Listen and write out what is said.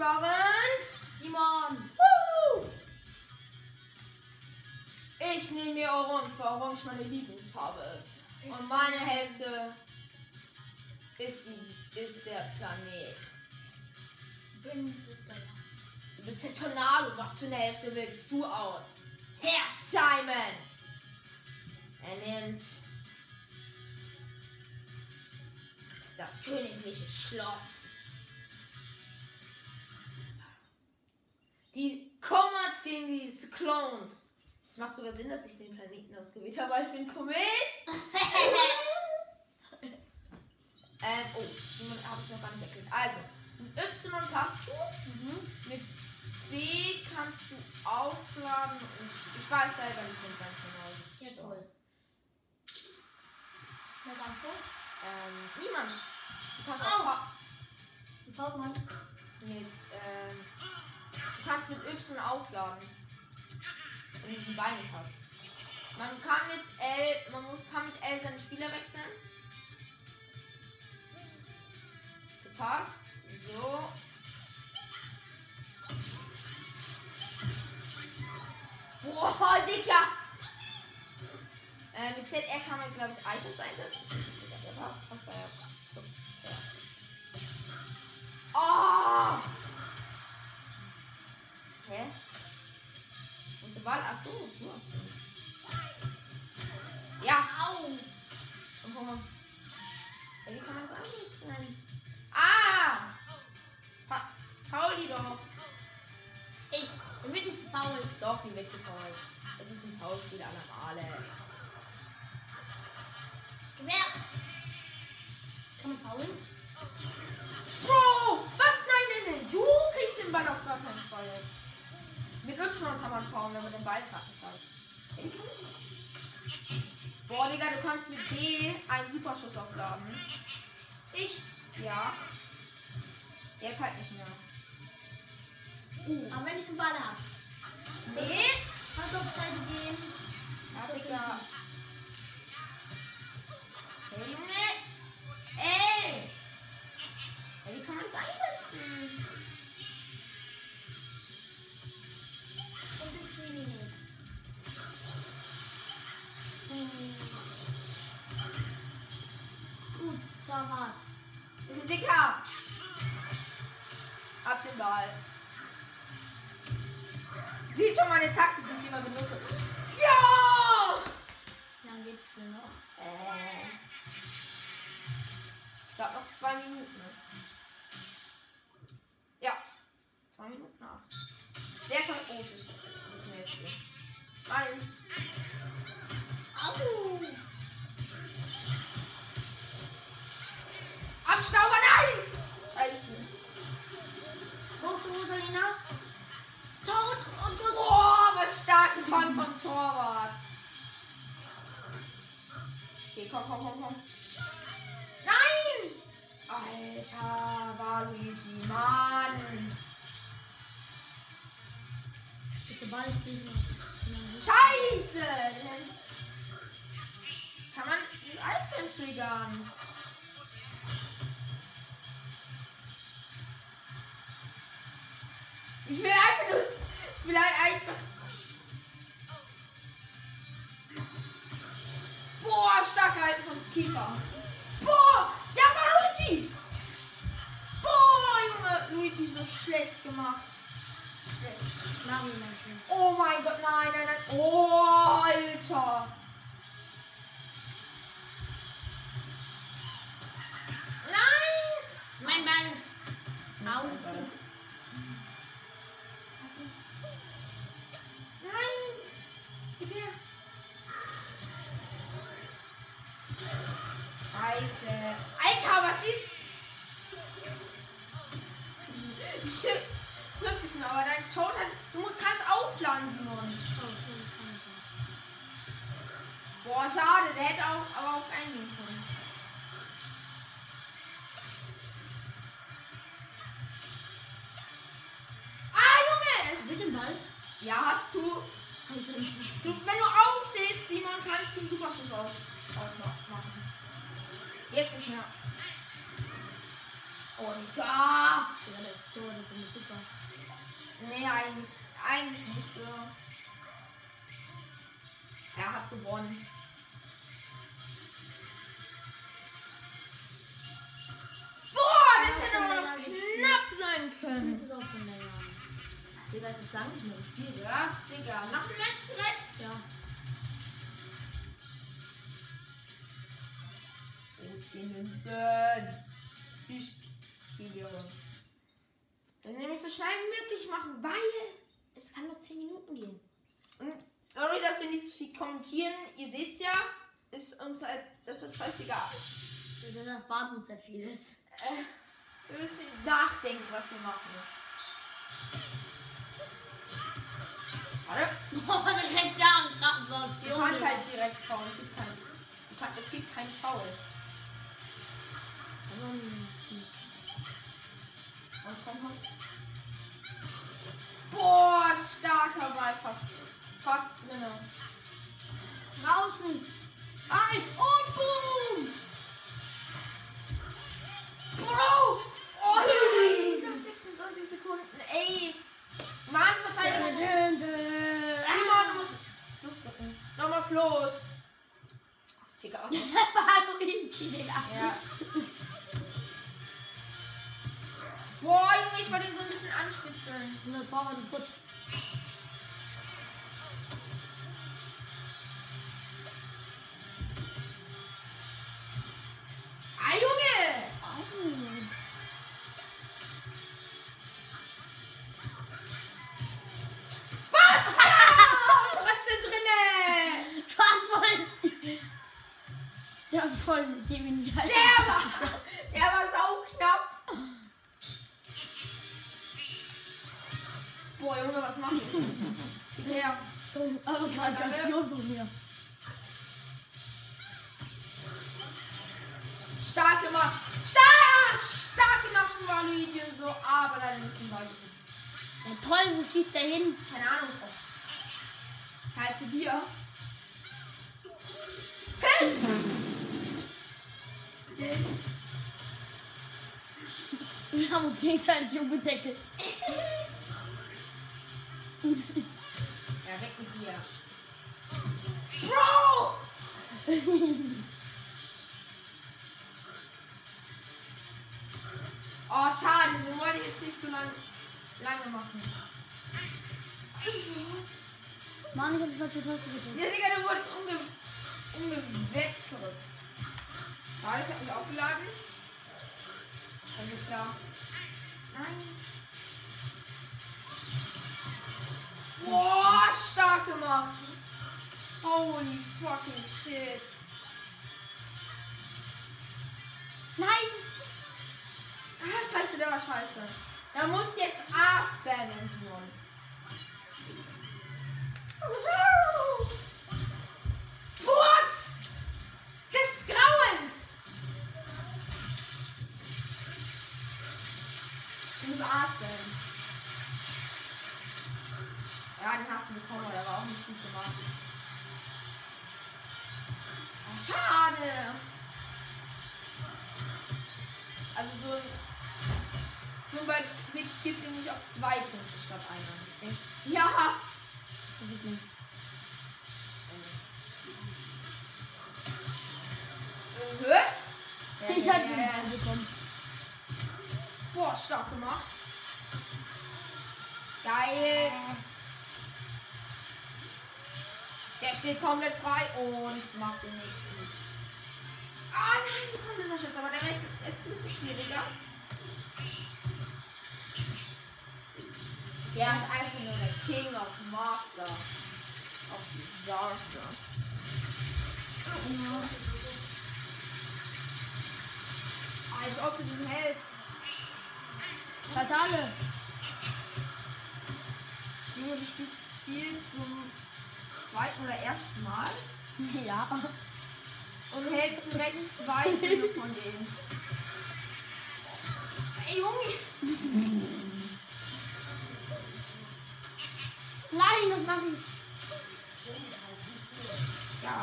waren. Simon. Woo! Ich nehme mir Orange, weil Orange meine Lieblingsfarbe ist. Und meine Hälfte ist, die, ist der Planet. Du bist der Tornado. Was für eine Hälfte willst du aus? Herr Simon! Er nimmt das königliche Schloss. Gegen die Clones. Es macht sogar Sinn, dass ich den Planeten ausgewählt habe, weil ich bin Komet. ähm, oh, die habe ich noch gar nicht erklärt. Also, mit Y passt du. Mit B kannst du aufladen und ich weiß selber nicht mehr ganz genau. Ja, toll. Noch am Schluss. Ähm, niemand. Du kannst Oh. auch mit, ähm, du kannst mit Y aufladen. Wenn du den Ball nicht hast. Man kann mit L, man kann mit L seine Spieler wechseln. Gepasst. So. Boah, Dicker! Äh, mit ZR kann man, glaube ich, Items einsetzen. Der Ball? Achso, du hast ihn. Ja, Au. mal. Ja, wie kann man das ansetzen? Ah! Fa faul die doch. Ey, er wird nicht gefault. Doch, die wird gefault. Es ist ein Foulspiel aller Male. Gewehr. Kann man faulen? Mit Y kann man faulen, wenn man den Ball gerade nicht hat. Boah, Digga, du kannst mit B einen Superschuss aufladen. Ich? Ja. Jetzt halt nicht mehr. Uh. Aber wenn ich einen Ball habe, Nee. kannst du auf Seite gehen. Ja, Digga. Gut, Torwart. Dicker! Ab den Ball. Sieht schon meine Taktik, die ich immer benutze. Ja! Ja, geht das Spiel noch. Äh. Ich glaube noch zwei Minuten. Ja. Zwei Minuten acht. Sehr chaotisch. Ist mir jetzt hier. Eins. Au! Abstauber, nein! Scheiße. Hoch zu Rosalina. Tot und Schuss. Boah, was stark gefangen vom Torwart. Okay, komm, komm, komm, komm. Nein! Alter, war Luigi, Mann. Der Ball ist. Scheiße! Kann man das Item triggern? Ich will einfach nur. Ich will halt einfach. Boah, stark gehalten vom Keeper. Boah! Ja, war Luigi! Boah, Junge! Luigi so schlecht gemacht. Schlecht. Oh mein Gott, nein, nein, nein. Oh, Alter. Nein! Mein Ball. Au. Nein! Gib her. Scheiße. Alter, was ist? Ich schipp dich noch, aber dein Tod hat. Du kannst aufladen, Simon. Boah, schade, der hätte auch, aber auch eingehen können. Einen Superschuss aus, ausmachen. Jetzt nicht mehr. Oh, Digga. Digga, das Tor, das ist super. Nee, eigentlich, eigentlich nicht so. Er hat gewonnen. Boah, das hätte aber noch knapp sein Das können. ist auch schon länger. Digga, ich hab lange nicht mehr gespielt. Ja, Digga. Nach dem Match direkt. Ja. Münzen. Ich spiele. Dann nehme ich so schnell wie möglich machen, weil es kann nur 10 Minuten gehen. Und sorry, dass wir nicht so viel kommentieren. Ihr seht's ja, ist uns halt, das ist scheißegal. Das erwarten uns ja vieles. Äh, wir müssen nachdenken, was wir machen. Warte. Boah, direkt da, Du kannst halt direkt faul. Es gibt kein, du kann, es gibt Foul. Boah, starker Ball, fast, fast drinne. Draußen. Ein und boom! Bro! Oh nein! Noch 26 Sekunden, ey! Mann, Verteidigung! Simon, du musst plus drücken. Nochmal plus. Digga, was? Favorit, Digga. Ja. Ich wollte ihn so ein bisschen anspitzeln. Das Torwart ist gut. Ah, Junge! Was? Ja! Trotzdem drinne! Der ist voll. Geh mir nicht halt. Der war her. Aber Gratulation von mir. Stark gemacht. Stark! Stark gemacht von Validien so, aber leider müssen wir Ja, toll, wo schießt der hin? Keine Ahnung. Halt zu dir. Hin. Wir haben uns gegenseitig umgedeckelt. Dir. Bro! Oh, schade. Wir wollten jetzt nicht so lang, lange machen. Was? Mann, ich hab die falsche Taste gedrückt. Ja, Digga, du wurdest umge umgewetzert. Schade, ich hab mich aufgeladen. Also klar. Fucking shit. Nein! Ah, scheiße, der war scheiße. Da muss jetzt A spammen, Simon. Schade! Also so ein so ein Ball gibt nämlich auch zwei Punkte statt einer. Ja! Ist nicht. Äh, hä? Ich Ja, hatte ja, ja. Bekommen. Boah, stark gemacht. Geil. Der steht komplett frei und macht den nächsten. Ah nein, komm, das war jetzt aber der wird jetzt, jetzt ein bisschen schwieriger. Der ist einfach nur der King of Master. Of Disaster. Ah, Als ob du den hältst. Fatale. Junge, du spielst das Spiel zum zweiten oder ersten Mal Ja. und hältst direkt zwei Dinge von denen. Ey, Junge! Nein, was mache ich?